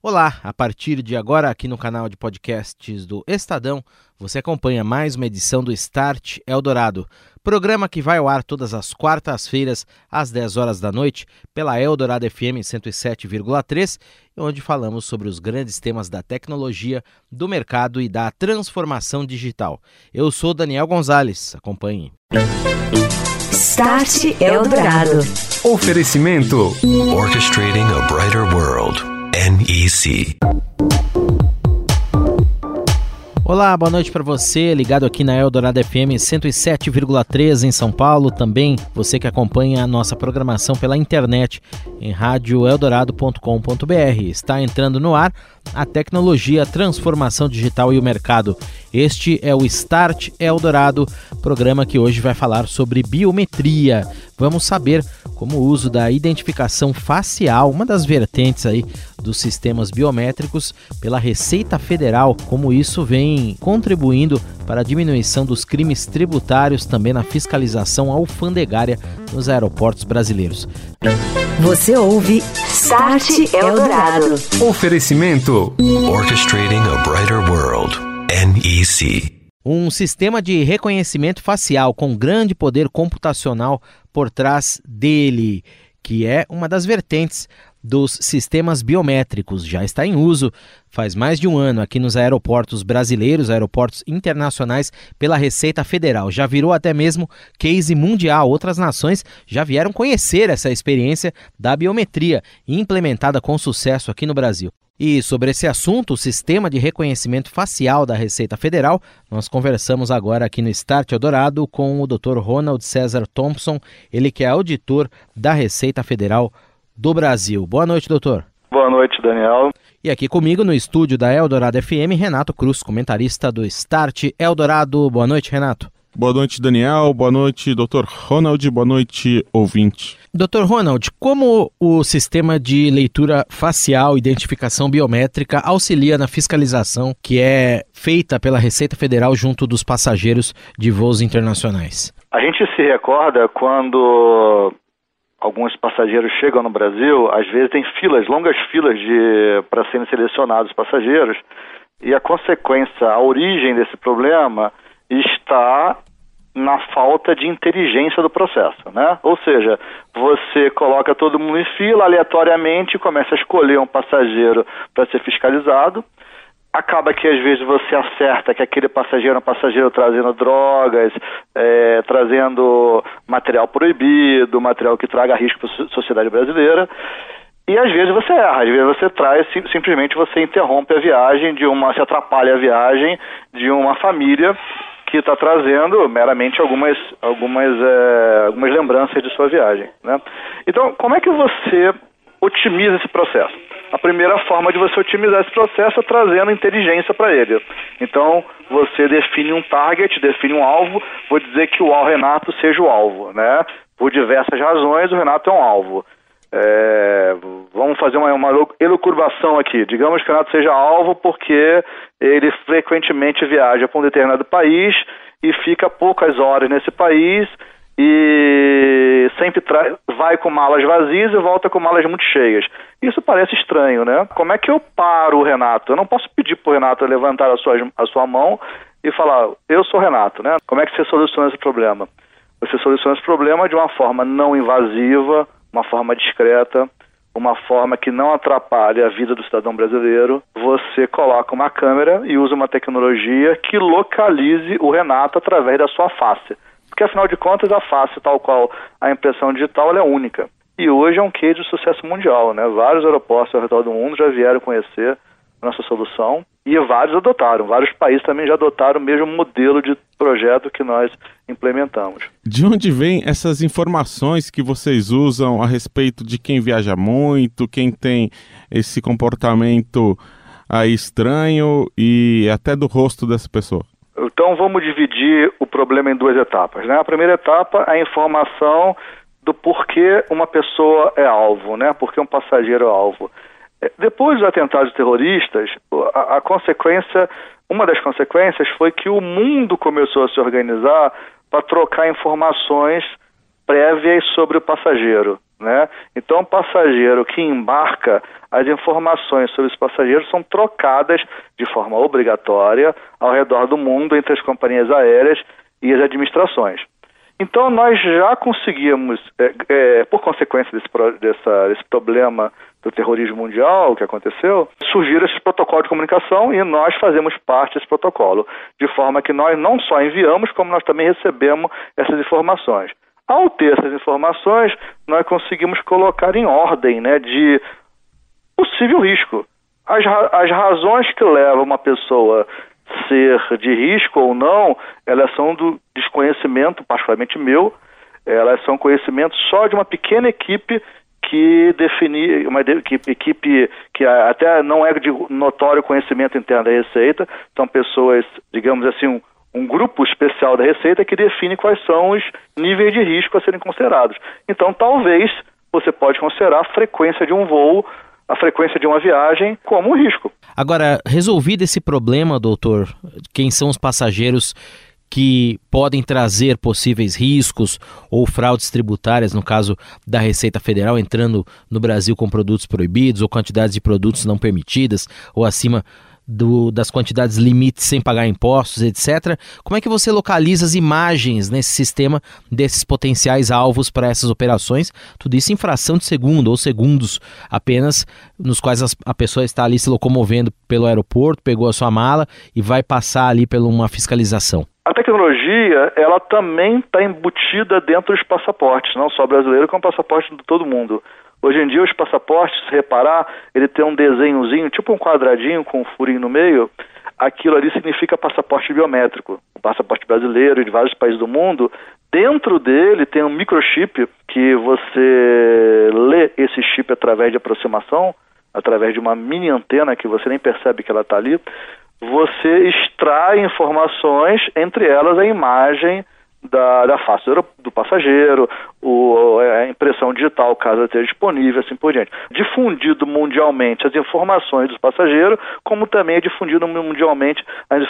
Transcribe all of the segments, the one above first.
Olá, a partir de agora aqui no canal de podcasts do Estadão, você acompanha mais uma edição do Start Eldorado, programa que vai ao ar todas as quartas-feiras às 10 horas da noite pela Eldorado FM 107,3, onde falamos sobre os grandes temas da tecnologia, do mercado e da transformação digital. Eu sou Daniel Gonzalez, acompanhe. Start Eldorado. Oferecimento Orchestrating a Brighter World. NEC. Olá, boa noite para você, ligado aqui na Eldorado FM 107,3 em São Paulo, também você que acompanha a nossa programação pela internet em radioeldorado.com.br. Está entrando no ar a tecnologia, a transformação digital e o mercado. Este é o Start Eldorado, programa que hoje vai falar sobre biometria. Vamos saber como o uso da identificação facial, uma das vertentes aí dos sistemas biométricos pela Receita Federal, como isso vem contribuindo para a diminuição dos crimes tributários também na fiscalização alfandegária nos aeroportos brasileiros. Você ouve Start Eldorado. Oferecimento Orchestrating a Brighter World. NEC. Um sistema de reconhecimento facial com grande poder computacional por trás dele, que é uma das vertentes dos sistemas biométricos. Já está em uso faz mais de um ano aqui nos aeroportos brasileiros, aeroportos internacionais, pela Receita Federal. Já virou até mesmo case mundial. Outras nações já vieram conhecer essa experiência da biometria implementada com sucesso aqui no Brasil. E sobre esse assunto, o sistema de reconhecimento facial da Receita Federal, nós conversamos agora aqui no Start Eldorado com o Dr. Ronald César Thompson, ele que é auditor da Receita Federal do Brasil. Boa noite, doutor. Boa noite, Daniel. E aqui comigo no estúdio da Eldorado FM, Renato Cruz, comentarista do Start Eldorado. Boa noite, Renato. Boa noite, Daniel. Boa noite, Dr. Ronald. Boa noite, ouvinte. Dr. Ronald, como o sistema de leitura facial, identificação biométrica auxilia na fiscalização que é feita pela Receita Federal junto dos passageiros de voos internacionais? A gente se recorda quando alguns passageiros chegam no Brasil, às vezes tem filas, longas filas de para serem selecionados passageiros, e a consequência, a origem desse problema está na falta de inteligência do processo, né? Ou seja, você coloca todo mundo em fila aleatoriamente, começa a escolher um passageiro para ser fiscalizado, acaba que às vezes você acerta que aquele passageiro é um passageiro trazendo drogas, é, trazendo material proibido, material que traga risco para a sociedade brasileira. E às vezes você erra, às vezes você traz, simplesmente você interrompe a viagem de uma, se atrapalha a viagem de uma família que está trazendo meramente algumas, algumas, é, algumas lembranças de sua viagem. Né? Então, como é que você otimiza esse processo? A primeira forma de você otimizar esse processo é trazendo inteligência para ele. Então, você define um target, define um alvo, vou dizer que o Renato seja o alvo, né? Por diversas razões, o Renato é um alvo. É, vamos fazer uma, uma aqui. Digamos que o Renato seja alvo porque ele frequentemente viaja para um determinado país e fica poucas horas nesse país e sempre vai com malas vazias e volta com malas muito cheias. Isso parece estranho, né? Como é que eu paro o Renato? Eu não posso pedir para o Renato levantar a sua, a sua mão e falar, eu sou Renato, né? Como é que você soluciona esse problema? Você soluciona esse problema de uma forma não invasiva, uma forma discreta, uma forma que não atrapalhe a vida do cidadão brasileiro, você coloca uma câmera e usa uma tecnologia que localize o Renato através da sua face. Porque, afinal de contas, a face, tal qual a impressão digital, é única. E hoje é um case de sucesso mundial, né? Vários aeroportos ao redor do mundo já vieram conhecer nossa solução e vários adotaram. Vários países também já adotaram o mesmo modelo de projeto que nós implementamos. De onde vêm essas informações que vocês usam a respeito de quem viaja muito, quem tem esse comportamento aí estranho e até do rosto dessa pessoa? Então vamos dividir o problema em duas etapas. Né? A primeira etapa é a informação do porquê uma pessoa é alvo, né? Porque um passageiro é alvo. É, depois dos atentados terroristas, a, a consequência, uma das consequências foi que o mundo começou a se organizar para trocar informações prévias sobre o passageiro. Né? Então, o passageiro que embarca, as informações sobre esse passageiro são trocadas de forma obrigatória ao redor do mundo entre as companhias aéreas e as administrações. Então, nós já conseguimos, é, é, por consequência desse, dessa, desse problema do terrorismo mundial que aconteceu, surgiram esses protocolos de comunicação e nós fazemos parte desse protocolo, de forma que nós não só enviamos, como nós também recebemos essas informações. Ao ter essas informações, nós conseguimos colocar em ordem né, de possível risco. As, as razões que levam uma pessoa ser de risco ou não, elas são do desconhecimento, particularmente meu, elas são conhecimento só de uma pequena equipe que definir uma equipe que até não é de notório conhecimento interno da Receita, são pessoas, digamos assim, um, um grupo especial da Receita que define quais são os níveis de risco a serem considerados. Então, talvez você pode considerar a frequência de um voo, a frequência de uma viagem como um risco. Agora, resolvido esse problema, doutor, quem são os passageiros que podem trazer possíveis riscos ou fraudes tributárias, no caso da Receita Federal entrando no Brasil com produtos proibidos ou quantidades de produtos não permitidas ou acima do, das quantidades limites sem pagar impostos, etc. Como é que você localiza as imagens nesse sistema desses potenciais alvos para essas operações? Tudo isso em fração de segundo ou segundos apenas, nos quais a pessoa está ali se locomovendo pelo aeroporto, pegou a sua mala e vai passar ali por uma fiscalização. A tecnologia, ela também está embutida dentro dos passaportes, não só brasileiro, como passaporte de todo mundo. Hoje em dia, os passaportes, se reparar, ele tem um desenhozinho, tipo um quadradinho com um furinho no meio. Aquilo ali significa passaporte biométrico. O passaporte brasileiro e de vários países do mundo, dentro dele tem um microchip que você lê esse chip através de aproximação, através de uma mini antena que você nem percebe que ela está ali. Você extrai informações, entre elas a imagem da, da face do passageiro, o, a impressão digital, caso esteja disponível, assim por diante. Difundido mundialmente as informações dos passageiros, como também é difundido mundialmente as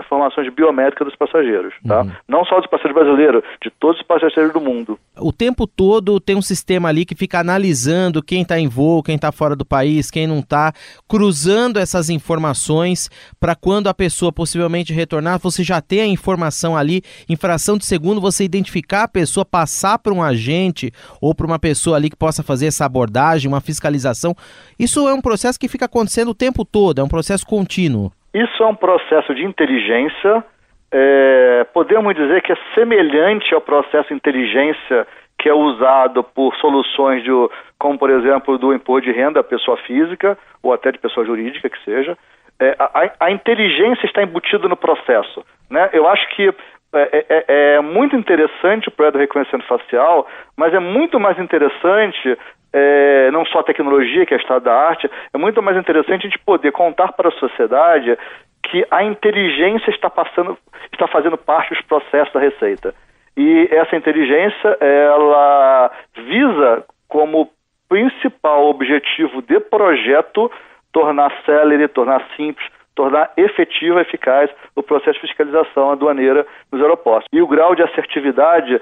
informações biométricas dos passageiros, tá? Uhum. Não só dos passageiros brasileiros, de todos os passageiros do mundo. O tempo todo tem um sistema ali que fica analisando quem está em voo, quem está fora do país, quem não está, cruzando essas informações para quando a pessoa possivelmente retornar, você já tem a informação ali, em fração de segundo, você identificar a pessoa, passar para um agente ou para uma pessoa ali que possa fazer essa abordagem, uma fiscalização. Isso é um processo que fica acontecendo o tempo todo, é um processo contínuo. Isso é um processo de inteligência. É, podemos dizer que é semelhante ao processo de inteligência que é usado por soluções de, como por exemplo do imposto de renda pessoa física ou até de pessoa jurídica que seja. É, a, a, inteligência está embutida no processo. Né? Eu acho que é, é, é, é, muito interessante o projeto reconhecimento facial, mas é muito mais interessante é, não só a tecnologia, que é o estado da arte, é muito mais interessante a gente poder contar para a sociedade que a inteligência está passando, está fazendo parte dos processos da receita. E essa inteligência, ela visa como principal objetivo de projeto tornar célere, tornar simples, tornar efetivo e eficaz o processo de fiscalização aduaneira nos aeroportos. E o grau de assertividade,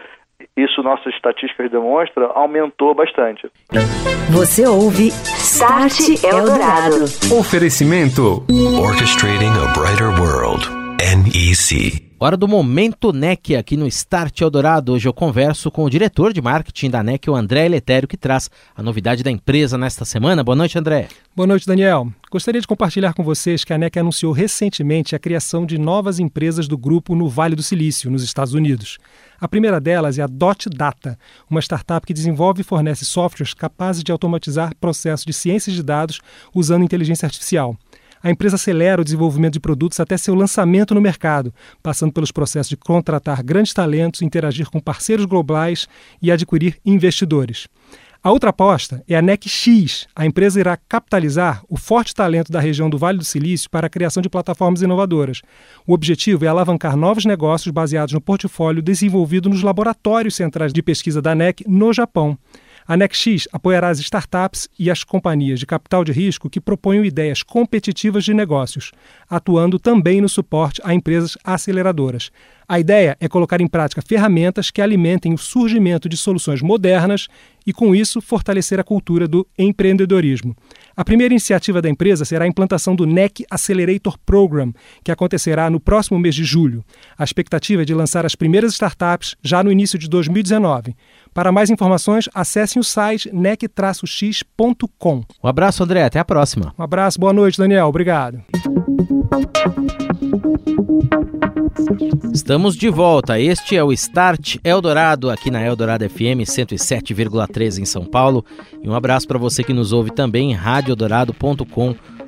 isso nossas estatísticas demonstram, aumentou bastante. Você ouve Start Eldorado. Oferecimento Orchestrating a Brighter World. NEC. Hora do Momento NEC aqui no Start Eldorado. Hoje eu converso com o diretor de marketing da NEC, o André Eletério, que traz a novidade da empresa nesta semana. Boa noite, André. Boa noite, Daniel. Gostaria de compartilhar com vocês que a NEC anunciou recentemente a criação de novas empresas do grupo no Vale do Silício, nos Estados Unidos. A primeira delas é a Dot Data, uma startup que desenvolve e fornece softwares capazes de automatizar processos de ciências de dados usando inteligência artificial a empresa acelera o desenvolvimento de produtos até seu lançamento no mercado, passando pelos processos de contratar grandes talentos, interagir com parceiros globais e adquirir investidores. A outra aposta é a NECX. A empresa irá capitalizar o forte talento da região do Vale do Silício para a criação de plataformas inovadoras. O objetivo é alavancar novos negócios baseados no portfólio desenvolvido nos laboratórios centrais de pesquisa da NEC no Japão. A NextX apoiará as startups e as companhias de capital de risco que proponham ideias competitivas de negócios, atuando também no suporte a empresas aceleradoras. A ideia é colocar em prática ferramentas que alimentem o surgimento de soluções modernas e, com isso, fortalecer a cultura do empreendedorismo. A primeira iniciativa da empresa será a implantação do NEC Accelerator Program, que acontecerá no próximo mês de julho. A expectativa é de lançar as primeiras startups já no início de 2019. Para mais informações, acessem o site nec-x.com. Um abraço, André. Até a próxima. Um abraço. Boa noite, Daniel. Obrigado. Estamos de volta. Este é o Start Eldorado, aqui na Eldorado FM 107,3 em São Paulo. E um abraço para você que nos ouve também em radioeldorado.com.br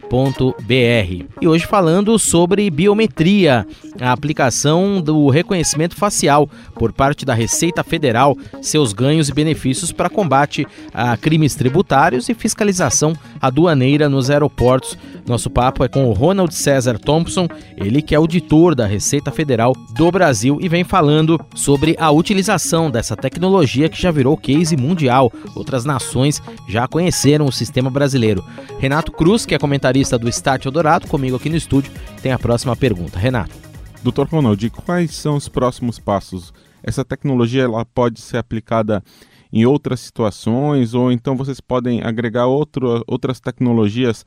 e hoje falando sobre biometria, a aplicação do reconhecimento facial por parte da Receita Federal, seus ganhos e benefícios para combate a crimes tributários e fiscalização aduaneira nos aeroportos. Nosso papo é com o Ronald César Thompson, ele que é auditor da Receita Federal do Brasil e vem falando sobre a utilização dessa tecnologia que já virou case mundial. Outras nações já conheceram o sistema brasileiro. Renato Cruz, que é comentarista jornalista do Start Eldorado, comigo aqui no estúdio, tem a próxima pergunta. Renato. Doutor Ronald, quais são os próximos passos? Essa tecnologia ela pode ser aplicada em outras situações ou então vocês podem agregar outro, outras tecnologias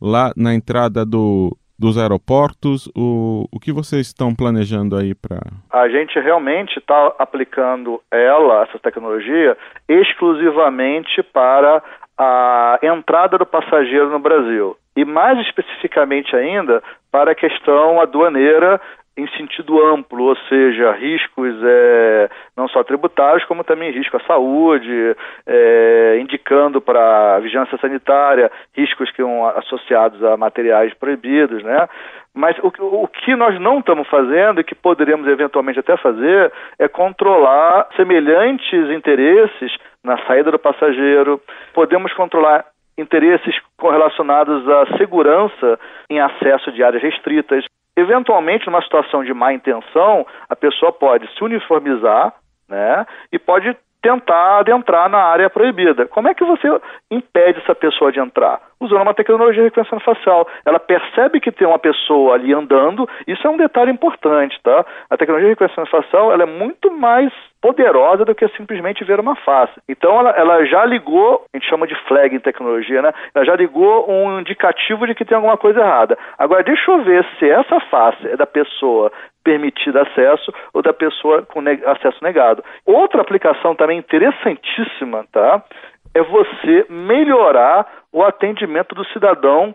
lá na entrada do, dos aeroportos? O, o que vocês estão planejando aí para. A gente realmente está aplicando ela, essa tecnologia, exclusivamente para a entrada do passageiro no Brasil e mais especificamente ainda para a questão aduaneira em sentido amplo, ou seja, riscos é, não só tributários, como também risco à saúde, é, indicando para a vigilância sanitária riscos que são associados a materiais proibidos, né? Mas o, o que nós não estamos fazendo e que poderíamos eventualmente até fazer é controlar semelhantes interesses na saída do passageiro, podemos controlar interesses correlacionados à segurança em acesso de áreas restritas. Eventualmente, numa situação de má intenção, a pessoa pode se uniformizar né, e pode tentar adentrar na área proibida. Como é que você impede essa pessoa de entrar? Usando uma tecnologia de reconhecimento facial. Ela percebe que tem uma pessoa ali andando, isso é um detalhe importante, tá? A tecnologia de reconhecimento facial ela é muito mais poderosa do que simplesmente ver uma face. Então ela, ela já ligou, a gente chama de flag em tecnologia, né? Ela já ligou um indicativo de que tem alguma coisa errada. Agora deixa eu ver se essa face é da pessoa permitida acesso ou da pessoa com ne acesso negado. Outra aplicação também interessantíssima, tá? É você melhorar o atendimento do cidadão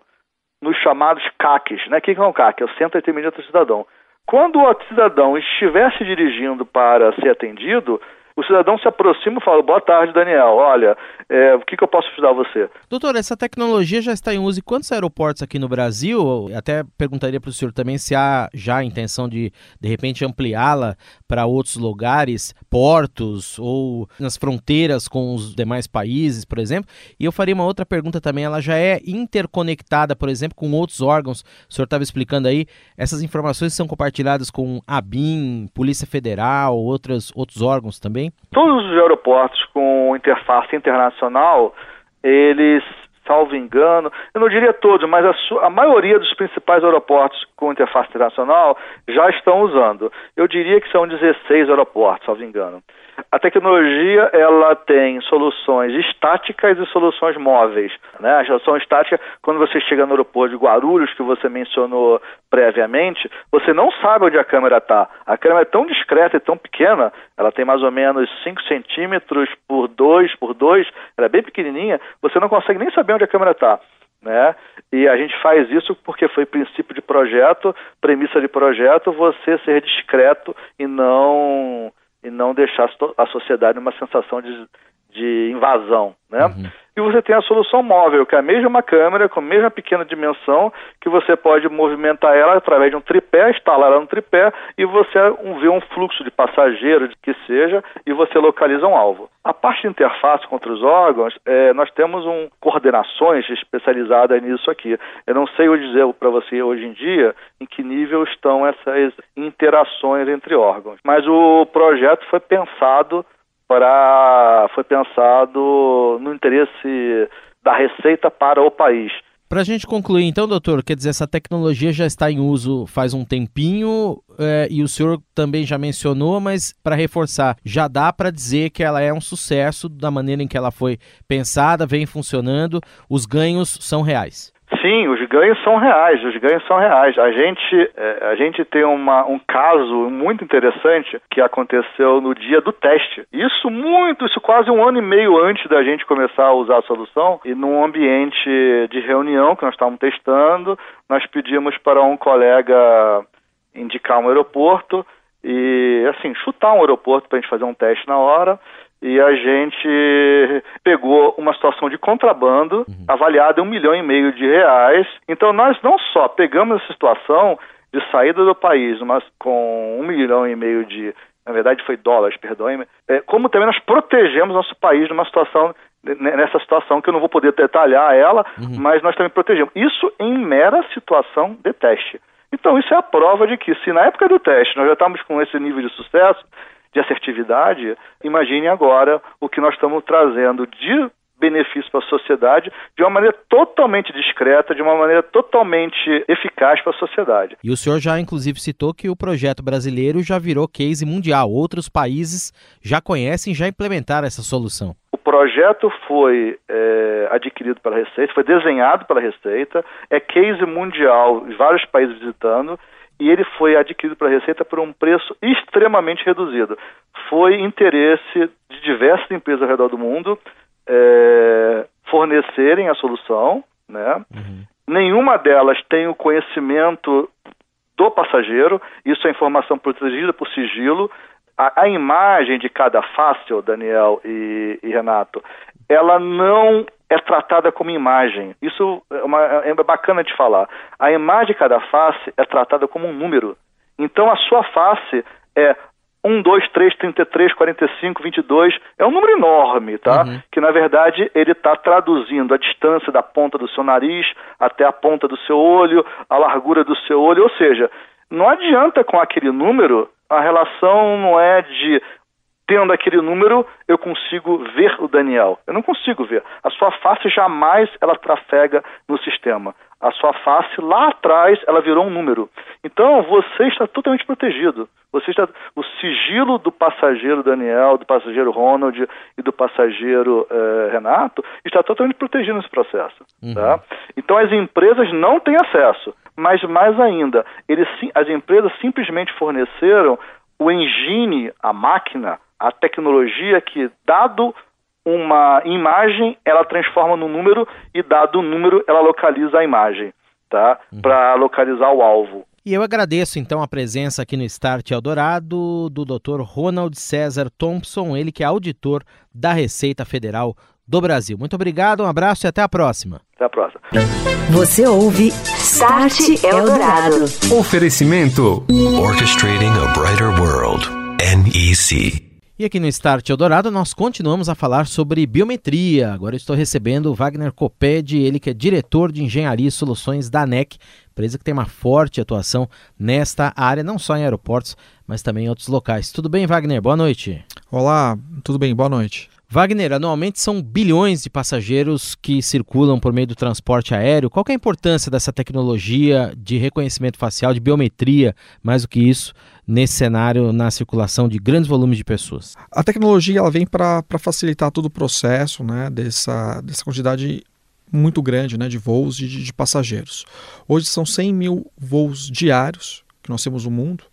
nos chamados CACs, né? O que é um CAC? É o Centro de Atendimento do Cidadão. Quando o cidadão estiver se dirigindo para ser atendido, o cidadão se aproxima e fala: Boa tarde, Daniel. Olha, é, o que, que, eu posso ajudar você? Doutor, essa tecnologia já está em uso em quantos aeroportos aqui no Brasil? Até perguntaria para o senhor também se há já a intenção de, de repente, ampliá-la para outros lugares, portos ou nas fronteiras com os demais países, por exemplo. E eu faria uma outra pergunta também: ela já é interconectada, por exemplo, com outros órgãos? O senhor estava explicando aí, essas informações são compartilhadas com a BIM, Polícia Federal, outros, outros órgãos também? Todos os aeroportos com interface internacional, eles, salvo engano, eu não diria todos, mas a, a maioria dos principais aeroportos com interface internacional já estão usando. Eu diria que são 16 aeroportos, salvo engano. A tecnologia ela tem soluções estáticas e soluções móveis. Né? A solução estática, quando você chega no aeroporto de Guarulhos, que você mencionou previamente, você não sabe onde a câmera está. A câmera é tão discreta e tão pequena, ela tem mais ou menos 5 centímetros por 2 por 2, ela é bem pequenininha, você não consegue nem saber onde a câmera está. Né? E a gente faz isso porque foi princípio de projeto, premissa de projeto, você ser discreto e não e não deixar a sociedade numa sensação de, de invasão, né? Uhum. E você tem a solução móvel, que é a mesma câmera com a mesma pequena dimensão, que você pode movimentar ela através de um tripé, instalar ela no tripé e você vê um fluxo de passageiro, de que seja, e você localiza um alvo. A parte de interface com outros órgãos, é, nós temos um, coordenações especializadas nisso aqui. Eu não sei dizer para você hoje em dia em que nível estão essas interações entre órgãos, mas o projeto foi pensado para foi pensado no interesse da receita para o país. Para a gente concluir, então, doutor, quer dizer, essa tecnologia já está em uso faz um tempinho é, e o senhor também já mencionou, mas para reforçar, já dá para dizer que ela é um sucesso da maneira em que ela foi pensada, vem funcionando, os ganhos são reais. Sim, os ganhos são reais, os ganhos são reais. A gente, é, a gente tem uma, um caso muito interessante que aconteceu no dia do teste. Isso muito, isso quase um ano e meio antes da gente começar a usar a solução e num ambiente de reunião que nós estávamos testando, nós pedimos para um colega indicar um aeroporto e assim chutar um aeroporto para a gente fazer um teste na hora e a gente pegou uma situação de contrabando uhum. avaliada em um milhão e meio de reais. Então nós não só pegamos essa situação de saída do país mas com um milhão e meio de, na verdade foi dólares, perdoe-me, é, como também nós protegemos nosso país numa situação nessa situação que eu não vou poder detalhar ela, uhum. mas nós também protegemos. Isso em mera situação de teste. Então isso é a prova de que se na época do teste nós já estamos com esse nível de sucesso, de assertividade, imagine agora o que nós estamos trazendo de benefício para a sociedade de uma maneira totalmente discreta, de uma maneira totalmente eficaz para a sociedade. E o senhor já inclusive citou que o projeto brasileiro já virou case mundial. Outros países já conhecem, já implementaram essa solução. O projeto foi é, adquirido pela Receita, foi desenhado pela Receita, é case mundial, vários países visitando e ele foi adquirido pela Receita por um preço extremamente reduzido. Foi interesse de diversas empresas ao redor do mundo é, fornecerem a solução, né? Uhum. Nenhuma delas tem o conhecimento do passageiro, isso é informação protegida por sigilo. A, a imagem de cada face, Daniel e, e Renato, ela não é tratada como imagem. Isso é, uma, é bacana de falar. A imagem de cada face é tratada como um número. Então a sua face é 1, 2, 3, 33, 45, 22. É um número enorme, tá? Uhum. Que na verdade ele está traduzindo a distância da ponta do seu nariz até a ponta do seu olho, a largura do seu olho. Ou seja, não adianta com aquele número, a relação não é de tendo aquele número, eu consigo ver o Daniel. Eu não consigo ver. A sua face jamais ela trafega no sistema. A sua face lá atrás ela virou um número. Então você está totalmente protegido. Você está o sigilo do passageiro Daniel, do passageiro Ronald e do passageiro eh, Renato está totalmente protegido nesse processo. Uhum. Tá? Então as empresas não têm acesso. Mas mais ainda, eles, as empresas simplesmente forneceram o engine, a máquina, a tecnologia que, dado uma imagem, ela transforma no número e, dado o número, ela localiza a imagem, tá? Uhum. Para localizar o alvo. E eu agradeço então a presença aqui no Start Eldorado do Dr. Ronald César Thompson, ele que é auditor da Receita Federal do Brasil. Muito obrigado, um abraço e até a próxima. Até a próxima. Você ouve Start Eldorado. Oferecimento Orchestrating a Brighter World. NEC. E aqui no Start Eldorado nós continuamos a falar sobre biometria. Agora estou recebendo o Wagner Coped, ele que é diretor de engenharia e soluções da ANEC, empresa que tem uma forte atuação nesta área, não só em aeroportos, mas também em outros locais. Tudo bem, Wagner? Boa noite. Olá, tudo bem? Boa noite. Wagner, anualmente são bilhões de passageiros que circulam por meio do transporte aéreo. Qual é a importância dessa tecnologia de reconhecimento facial, de biometria, mais do que isso, nesse cenário na circulação de grandes volumes de pessoas? A tecnologia ela vem para facilitar todo o processo né, dessa, dessa quantidade muito grande né, de voos de, de passageiros. Hoje são 100 mil voos diários que nós temos no mundo.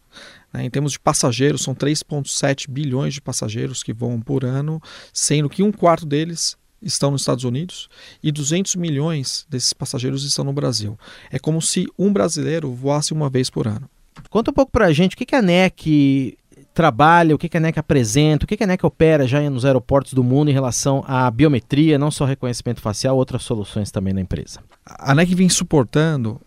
Né, em termos de passageiros, são 3,7 bilhões de passageiros que voam por ano, sendo que um quarto deles estão nos Estados Unidos e 200 milhões desses passageiros estão no Brasil. É como se um brasileiro voasse uma vez por ano. Conta um pouco para a gente o que, a NEC trabalha, o que, a NEC apresenta, o que, que a NEC opera já nos aeroportos do mundo em relação à biometria, não só reconhecimento facial, outras soluções também na empresa. A NEC vem suportando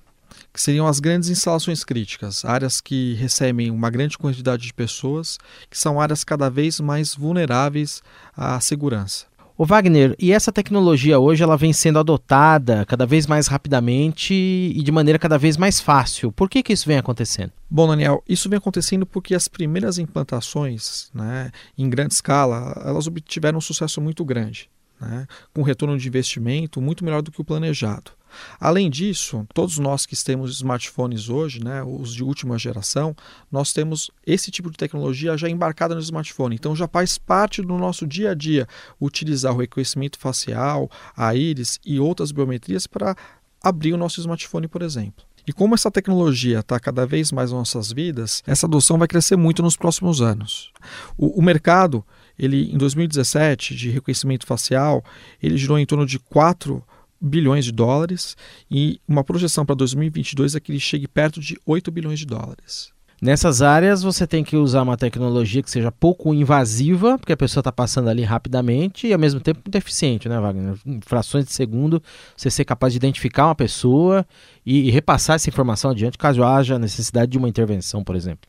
que seriam as grandes instalações críticas, áreas que recebem uma grande quantidade de pessoas, que são áreas cada vez mais vulneráveis à segurança. O Wagner, e essa tecnologia hoje ela vem sendo adotada cada vez mais rapidamente e de maneira cada vez mais fácil. Por que, que isso vem acontecendo? Bom, Daniel, isso vem acontecendo porque as primeiras implantações né, em grande escala elas obtiveram um sucesso muito grande. Né, com retorno de investimento muito melhor do que o planejado. Além disso, todos nós que temos smartphones hoje, né, os de última geração, nós temos esse tipo de tecnologia já embarcada no smartphone. Então já faz parte do nosso dia a dia utilizar o reconhecimento facial, a íris e outras biometrias para abrir o nosso smartphone, por exemplo. E como essa tecnologia está cada vez mais nas nossas vidas, essa adoção vai crescer muito nos próximos anos. O, o mercado, ele em 2017, de reconhecimento facial, ele girou em torno de 4 bilhões de dólares e uma projeção para 2022 é que ele chegue perto de 8 bilhões de dólares. Nessas áreas você tem que usar uma tecnologia que seja pouco invasiva, porque a pessoa está passando ali rapidamente e ao mesmo tempo muito eficiente, né, Wagner? Em frações de segundo, você ser capaz de identificar uma pessoa e, e repassar essa informação adiante caso haja necessidade de uma intervenção, por exemplo.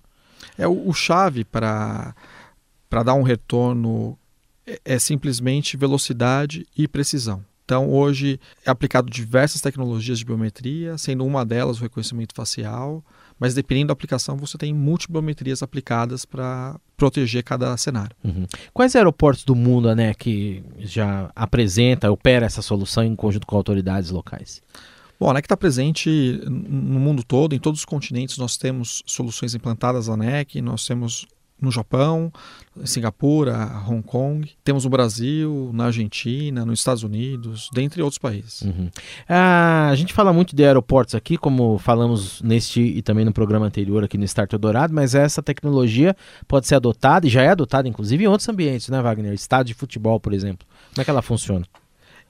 É o, o chave para para dar um retorno é, é simplesmente velocidade e precisão. Então, hoje é aplicado diversas tecnologias de biometria, sendo uma delas o reconhecimento facial, mas dependendo da aplicação, você tem multibiometrias aplicadas para proteger cada cenário. Uhum. Quais aeroportos do mundo né, que já apresenta, opera essa solução em conjunto com autoridades locais? Bom, a NEC está presente no mundo todo, em todos os continentes nós temos soluções implantadas da NEC, nós temos no Japão, Singapura, Hong Kong. Temos no Brasil, na Argentina, nos Estados Unidos, dentre outros países. Uhum. Ah, a gente fala muito de aeroportos aqui, como falamos neste e também no programa anterior aqui no Start Dourado, mas essa tecnologia pode ser adotada e já é adotada, inclusive, em outros ambientes, né, Wagner? Estádio de futebol, por exemplo. Como é que ela funciona?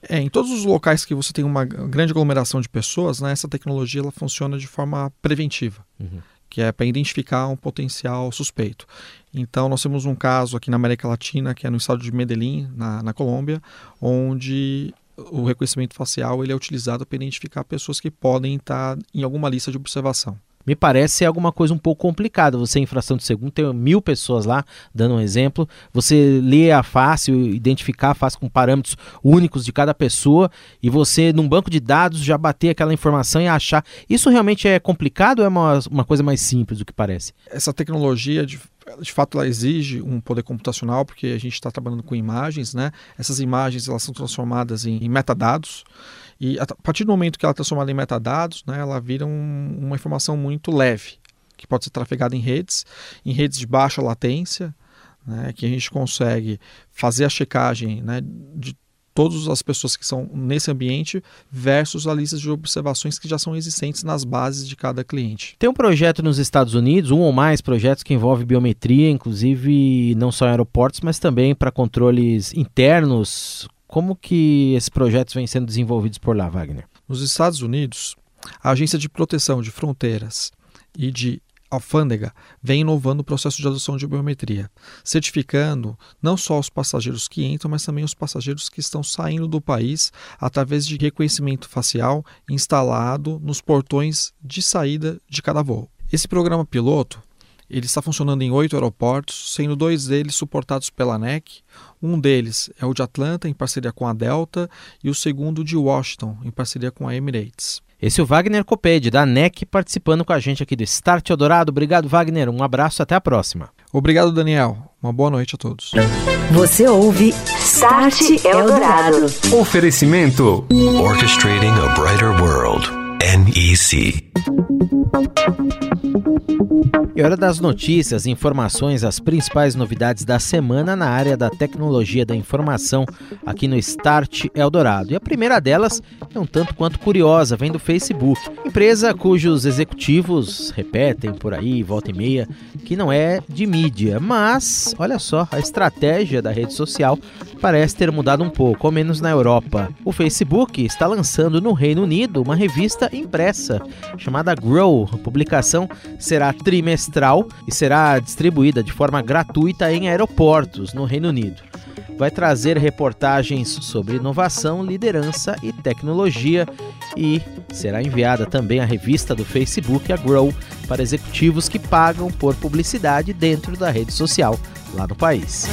É, em todos os locais que você tem uma grande aglomeração de pessoas, né, essa tecnologia ela funciona de forma preventiva. Uhum que é para identificar um potencial suspeito. Então, nós temos um caso aqui na América Latina, que é no estado de Medellín, na, na Colômbia, onde o reconhecimento facial ele é utilizado para identificar pessoas que podem estar em alguma lista de observação me parece ser alguma coisa um pouco complicada. Você, em fração de segundo, tem mil pessoas lá, dando um exemplo. Você lê a face, identificar a face com parâmetros únicos de cada pessoa e você, num banco de dados, já bater aquela informação e achar. Isso realmente é complicado ou é uma, uma coisa mais simples do que parece? Essa tecnologia de de fato ela exige um poder computacional porque a gente está trabalhando com imagens, né? Essas imagens elas são transformadas em, em metadados e a partir do momento que ela é transformada em metadados, né, ela vira um, uma informação muito leve, que pode ser trafegada em redes, em redes de baixa latência, né, que a gente consegue fazer a checagem né, de todas as pessoas que são nesse ambiente versus a lista de observações que já são existentes nas bases de cada cliente. Tem um projeto nos Estados Unidos, um ou mais projetos que envolve biometria, inclusive não só em aeroportos, mas também para controles internos, como que esses projetos vêm sendo desenvolvidos por lá, Wagner? Nos Estados Unidos, a Agência de Proteção de Fronteiras e de alfândega vem inovando o processo de adoção de biometria, certificando não só os passageiros que entram, mas também os passageiros que estão saindo do país através de reconhecimento facial instalado nos portões de saída de cada voo. Esse programa piloto ele está funcionando em oito aeroportos, sendo dois deles suportados pela ANEC. Um deles é o de Atlanta, em parceria com a Delta, e o segundo de Washington, em parceria com a Emirates. Esse é o Wagner Copede, da ANEC, participando com a gente aqui do Start Eldorado. Obrigado, Wagner. Um abraço, até a próxima. Obrigado, Daniel. Uma boa noite a todos. Você ouve Start Eldorado. Oferecimento: Orchestrating a Brighter World. NEC. E hora das notícias, informações, as principais novidades da semana na área da tecnologia da informação aqui no Start Eldorado. E a primeira delas é um tanto quanto curiosa, vem do Facebook, empresa cujos executivos repetem por aí, volta e meia, que não é de mídia, mas olha só, a estratégia da rede social parece ter mudado um pouco, ao menos na Europa. O Facebook está lançando no Reino Unido uma revista impressa chamada Grow. A publicação será trimestral e será distribuída de forma gratuita em aeroportos no Reino Unido. Vai trazer reportagens sobre inovação, liderança e tecnologia e será enviada também a revista do Facebook, a Grow, para executivos que pagam por publicidade dentro da rede social lá no país.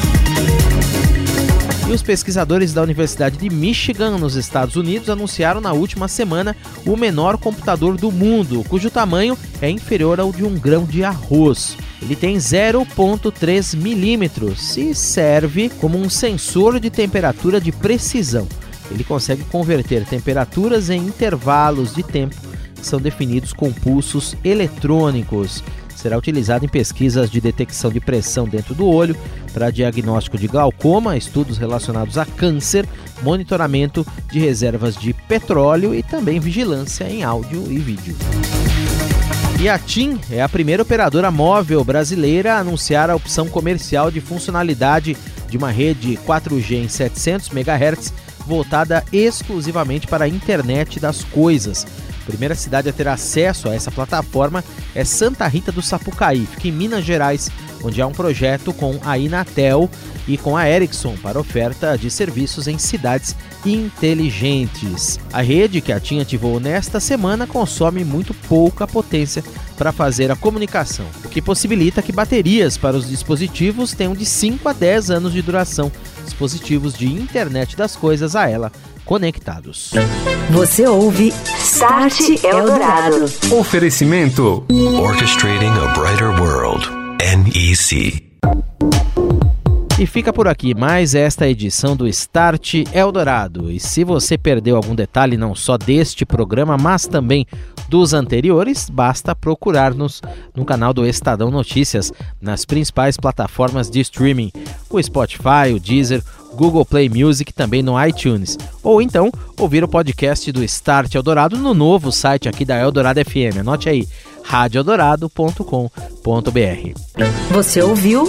E os pesquisadores da Universidade de Michigan, nos Estados Unidos, anunciaram na última semana o menor computador do mundo, cujo tamanho é inferior ao de um grão de arroz. Ele tem 0,3 milímetros e serve como um sensor de temperatura de precisão. Ele consegue converter temperaturas em intervalos de tempo que são definidos com pulsos eletrônicos. Será utilizado em pesquisas de detecção de pressão dentro do olho, para diagnóstico de glaucoma, estudos relacionados a câncer, monitoramento de reservas de petróleo e também vigilância em áudio e vídeo. E a TIM é a primeira operadora móvel brasileira a anunciar a opção comercial de funcionalidade de uma rede 4G em 700 MHz voltada exclusivamente para a internet das coisas. Primeira cidade a ter acesso a essa plataforma é Santa Rita do Sapucaí, fica em Minas Gerais, onde há um projeto com a Inatel e com a Ericsson para oferta de serviços em cidades inteligentes. A rede que a TIM ativou nesta semana consome muito pouca potência para fazer a comunicação, o que possibilita que baterias para os dispositivos tenham de 5 a 10 anos de duração, dispositivos de internet das coisas a ela conectados. Você ouve Start Eldorado. Oferecimento Orchestrating a Brighter World. NEC. E fica por aqui mais esta edição do Start Eldorado. E se você perdeu algum detalhe não só deste programa, mas também dos anteriores, basta procurar-nos no canal do Estadão Notícias nas principais plataformas de streaming, o Spotify, o Deezer, Google Play Music também no iTunes. Ou então ouvir o podcast do Start Eldorado no novo site aqui da Eldorado FM. Anote aí, radioeldorado.com.br. Você ouviu